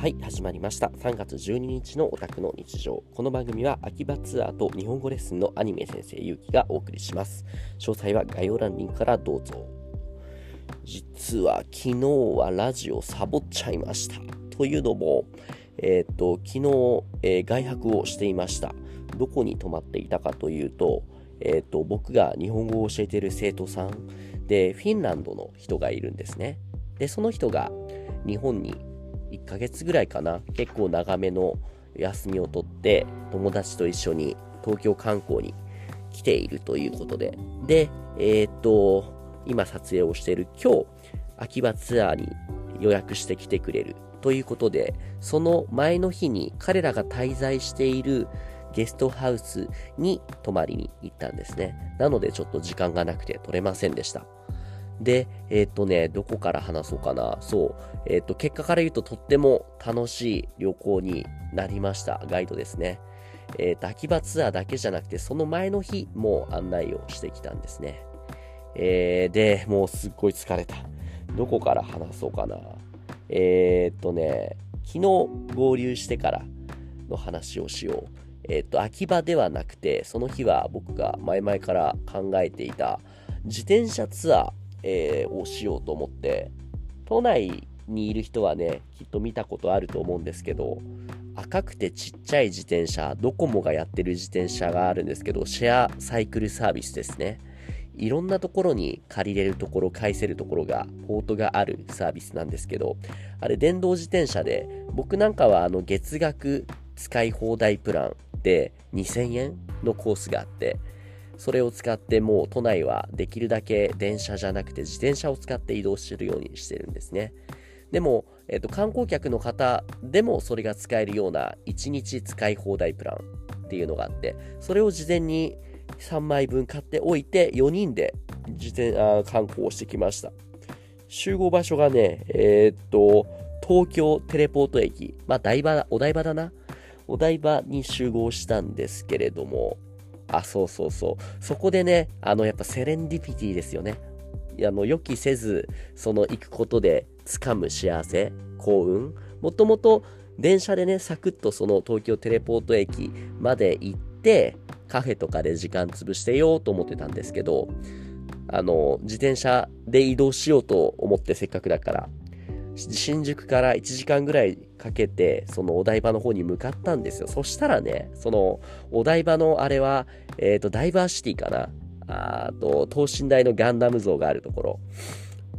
はい始まりました。3月12日のオタクの日常。この番組は秋葉ツアーと日本語レッスンのアニメ先生ゆうきがお送りします。詳細は概要欄リンクからどうぞ。実は昨日はラジオサボっちゃいました。というのもえっ、と昨日、えー、外泊をしていました。どこに泊まっていたかというとえっ、と僕が日本語を教えている生徒さん。でフィンランドの人がいるんですね。でその人が日本に1ヶ月ぐらいかな。結構長めの休みを取って友達と一緒に東京観光に来ているということで。でえー、っと今撮影をしている今日秋葉ツアーに予約してきてくれるということでその前の日に彼らが滞在しているゲストハウスに泊まりに行ったんですね。なのでちょっと時間がなくて撮れませんでした。で、えっ、ー、とね、どこから話そうかな。そう。えっ、ー、と、結果から言うととっても楽しい旅行になりました。ガイドですね。えっ、ー、と、秋葉ツアーだけじゃなくて、その前の日も案内をしてきたんですね。えー、で、もうすっごい疲れた。どこから話そうかな。えっとね、昨日合流してからの話をしよう。えっと、秋葉ではなくて、その日は僕が前々から考えていた自転車ツアー、えー、をしようと思って、都内にいる人はね、きっと見たことあると思うんですけど、赤くてちっちゃい自転車、ドコモがやってる自転車があるんですけど、シェアサイクルサービスですね。いろんなところに借りれるところ、返せるところが、ポートがあるサービスなんですけど、あれ電動自転車で、僕なんかはあの月額使い放題プランで2000円のコースがあって、それを使ってもう都内はできるだけ電車じゃなくて自転車を使って移動してるようにしてるんですね。でも、えっと、観光客の方でもそれが使えるような1日使い放題プランっていうのがあって、それを事前に3枚分買っておいて4人で自転あ観光してきました。集合場所がね、えー、っと、東京テレポート駅、まあ、台場、お台場だな。お台場に集合したんですけれども、あ、そうそうそう。そこでね、あの、やっぱセレンディピティですよね。あの、予期せず、その行くことで掴む幸せ、幸運。もともと電車でね、サクッとその東京テレポート駅まで行って、カフェとかで時間潰してようと思ってたんですけど、あの、自転車で移動しようと思ってせっかくだから、新宿から1時間ぐらいかけて、そのお台場の方に向かったんですよ。そしたらね、そのお台場のあれは、えっ、ー、と、ダイバーシティかな。あと、等身大のガンダム像があるところ、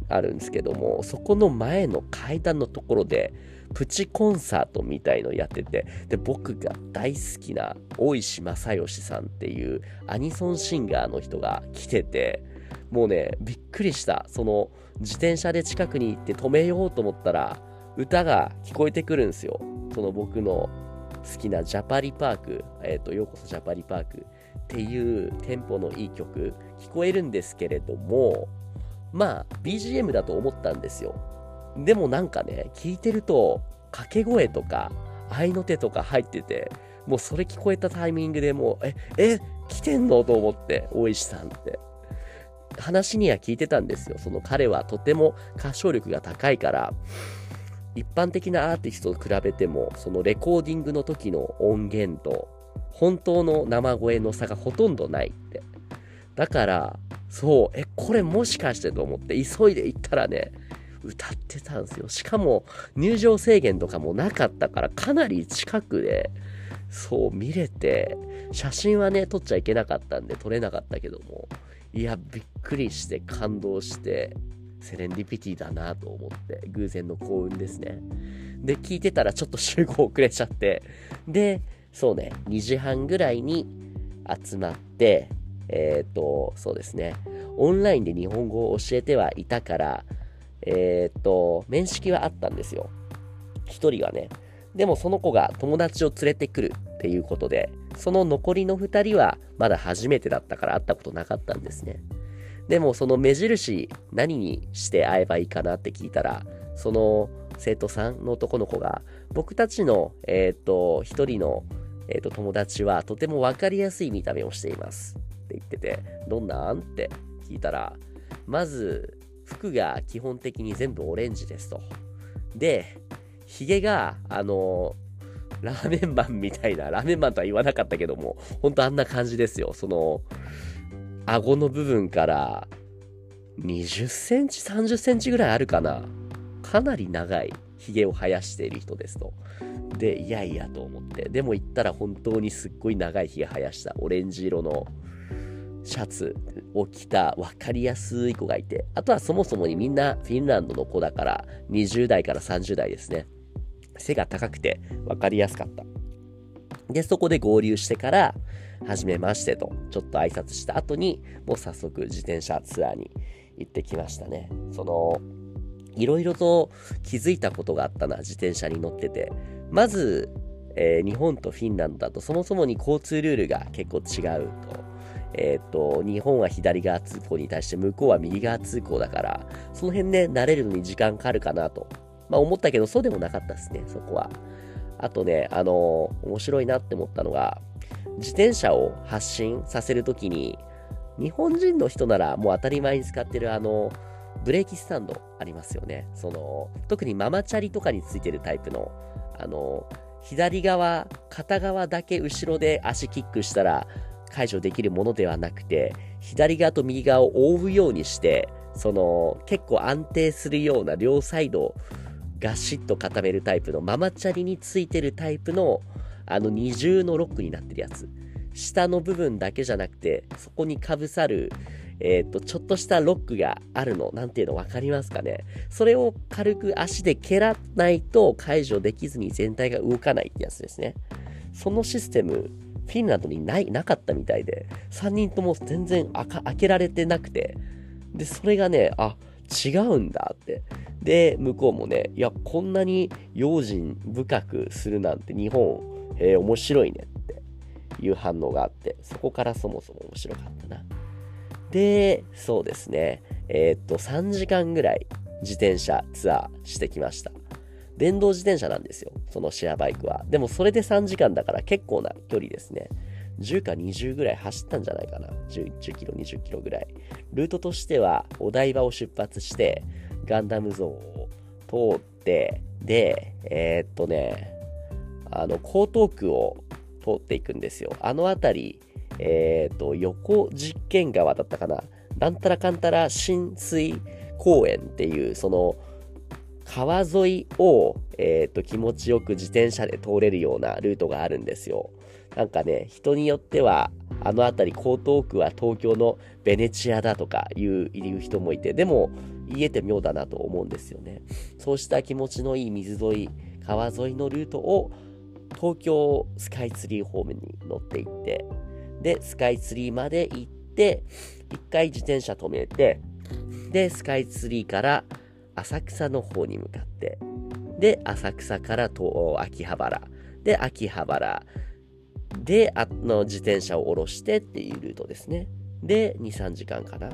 あるんですけども、そこの前の階段のところで、プチコンサートみたいのやってて、で、僕が大好きな大石正義さんっていうアニソンシンガーの人が来てて、もうね、びっくりした。その、自転車で近くに行って止めようと思ったら、歌が聞こえてくるんですよ。その僕の好きなジャパリパーク、えっ、ー、と、ようこそジャパリパークっていうテンポのいい曲、聞こえるんですけれども、まあ、BGM だと思ったんですよ。でもなんかね、聞いてると、掛け声とか、合いの手とか入ってて、もうそれ聞こえたタイミングでもう、え、え、来てんの？と思って、大石さんって。話には聞いてたんですよ。その彼はとても歌唱力が高いから、一般的なアーティストと比べても、そのレコーディングの時の音源と、本当の生声の差がほとんどないって。だから、そう、え、これもしかしてと思って急いで行ったらね、歌ってたんですよ。しかも入場制限とかもなかったからかなり近くで、そう見れて、写真はね、撮っちゃいけなかったんで撮れなかったけども、いや、びっくりして感動して、セレンディピティだなと思って、偶然の幸運ですね。で、聞いてたらちょっと集合遅れちゃって、で、そうね、2時半ぐらいに集まって、えっ、ー、と、そうですね、オンラインで日本語を教えてはいたから、えっ、ー、と、面識はあったんですよ。一人はね。でもその子が友達を連れてくるっていうことで、その残りの2人はまだ初めてだったから会ったことなかったんですね。でもその目印何にして会えばいいかなって聞いたら、その生徒さんの男の子が僕たちの、え、ー、と、一人の、えーと、友達はとても分かりやすい見た目をしていますって言ってて、どんなん？って聞いたら、まず服が基本的に全部オレンジですと。で、ヒゲが、あのラーメンマンみたいな、ラーメンマンとは言わなかったけども、ほんとあんな感じですよ。その、顎の部分から20センチ、30センチぐらいあるかな。かなり長い髭を生やしている人ですと。で、いやいやと思って。でも行ったら本当にすっごい長い髭生やしたオレンジ色のシャツを着た分かりやすい子がいて、あとはそもそもにみんなフィンランドの子だから20代から30代ですね。背が高くて分かりやすかった。で、そこで合流してから、はじめましてと、ちょっと挨拶した後に、もう早速自転車ツアーに行ってきましたね。その、いろいろと気づいたことがあったな、自転車に乗ってて。まず、えー、日本とフィンランドだとそもそもに交通ルールが結構違うと。えっ、ー、と、日本は左側通行に対して向こうは右側通行だから、その辺ね、慣れるのに時間かかるかなと。まあ思ったけど、そうでもなかったですね、そこは。あとね、あのー、面白いなって思ったのが、自転車を発進させるときに、日本人の人ならもう当たり前に使ってるあの、ブレーキスタンドありますよね。その、特にママチャリとかについてるタイプの、あの、左側、片側だけ後ろで足キックしたら解除できるものではなくて、左側と右側を覆うようにして、その、結構安定するような両サイドガシッと固めるタイプのママチャリについてるタイプのあの二重のロックになってるやつ。下の部分だけじゃなくて、そこにかぶさる、えっ、ー、と、ちょっとしたロックがあるの。なんていうの分かりますかねそれを軽く足で蹴らないと解除できずに全体が動かないってやつですね。そのシステム、フィンランドにない、なかったみたいで、3人とも全然開けられてなくて、で、それがね、あ、違うんだって。で、向こうもね、いや、こんなに用心深くするなんて日本、えー、面白いねっていう反応があって、そこからそもそも面白かったな。で、そうですね。えー、っと、3時間ぐらい自転車ツアーしてきました。電動自転車なんですよ。そのシェアバイクは。でもそれで3時間だから結構な距離ですね。10か20ぐらい走ったんじゃないかな。10, 10キロ、20キロぐらい。ルートとしては、お台場を出発して、ガンダムゾーンを通って、で、えー、っとね、あの、江東区を通っていくんですよ。あの辺り、えー、っと、横実験川だったかな。なんたらかんたら浸水公園っていう、その、川沿いを、えー、っと、気持ちよく自転車で通れるようなルートがあるんですよ。なんかね、人によっては、あの辺り、江東区は東京のベネチアだとかいう言う人もいて、でも、言えて妙だなと思うんですよね。そうした気持ちのいい水沿い、川沿いのルートを東京スカイツリー方面に乗っていって、で、スカイツリーまで行って、一回自転車止めて、で、スカイツリーから浅草の方に向かって、で、浅草からと秋葉原、で、秋葉原、で、あの自転車を下ろしてっていうルートですね。で、2、3時間かな。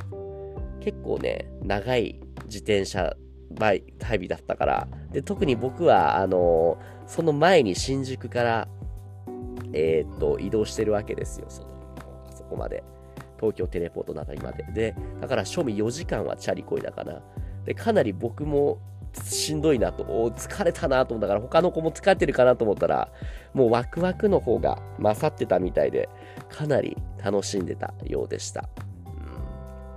結構ね、長い自転車バイ旅だったから、で、特に僕は、あの、その前に新宿から、えー、っと、移動してるわけですよ、その、あそこまで。東京テレポートのあたりまで。で、だから賞味4時間はチャリこいだかな。で、かなり僕もしんどいなと、お疲れたなと思ったから、他の子も疲れてるかなと思ったら、もうワクワクの方が勝ってたみたいで、かなり楽しんでたようでした。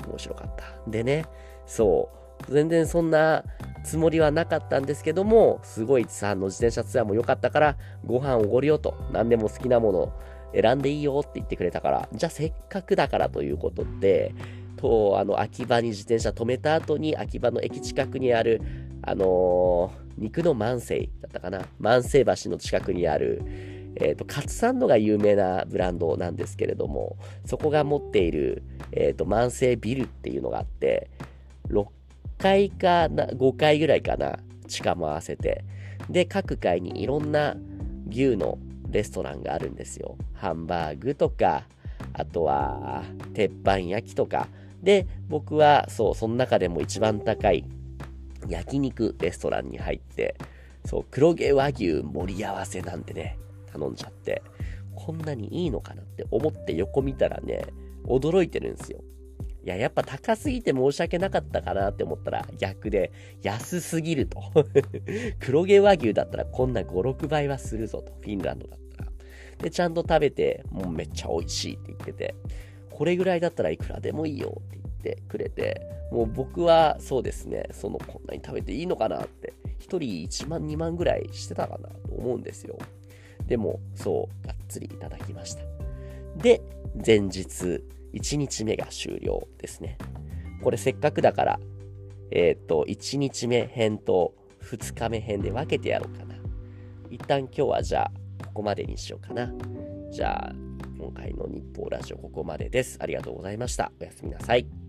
うん、面白かった。でね、そう、全然そんなつもりはなかったんですけども、すごいさ、の自転車ツアーも良かったから、ご飯おごるよと、何でも好きなもの選んでいいよって言ってくれたから、じゃあせっかくだからということで、と、あの、秋葉に自転車止めた後に、秋葉の駅近くにあるあのー、肉の万世だったかな？万世橋の近くにある、え、ー、と、カツサンドが有名なブランドなんですけれども、そこが持っている、えっ、ー、と、万世ビルっていうのがあって、6階かな、5階ぐらいかな、地下も合わせて。で、各階にいろんな牛のレストランがあるんですよ。ハンバーグとか、あとは、鉄板焼きとか。で、僕は、そう、その中でも一番高い焼肉レストランに入って、そう、黒毛和牛盛り合わせなんてね、頼んじゃって、こんなにいいのかなって思って横見たらね、驚いてるんですよ。いや、やっぱ高すぎて申し訳なかったかなって思ったら逆で安すぎると。黒毛和牛だったらこんな5、6倍はするぞと。フィンランドだったら。で、ちゃんと食べて、もうめっちゃ美味しいって言ってて、これぐらいだったらいくらでもいいよってってくれて、もう僕はそうですね、そのこんなに食べていいのかなって、1人1万2万ぐらいしてたかなと思うんですよ。でも、そう、がっつりいただきました。で、前日、1日目が終了ですね。これせっかくだから、えっ、と、1日目編と2日目編で分けてやろうかな。一旦今日はじゃあ、ここまでにしようかな。じゃあ、今回の日報ラジオここまでです。ありがとうございました。おやすみなさい。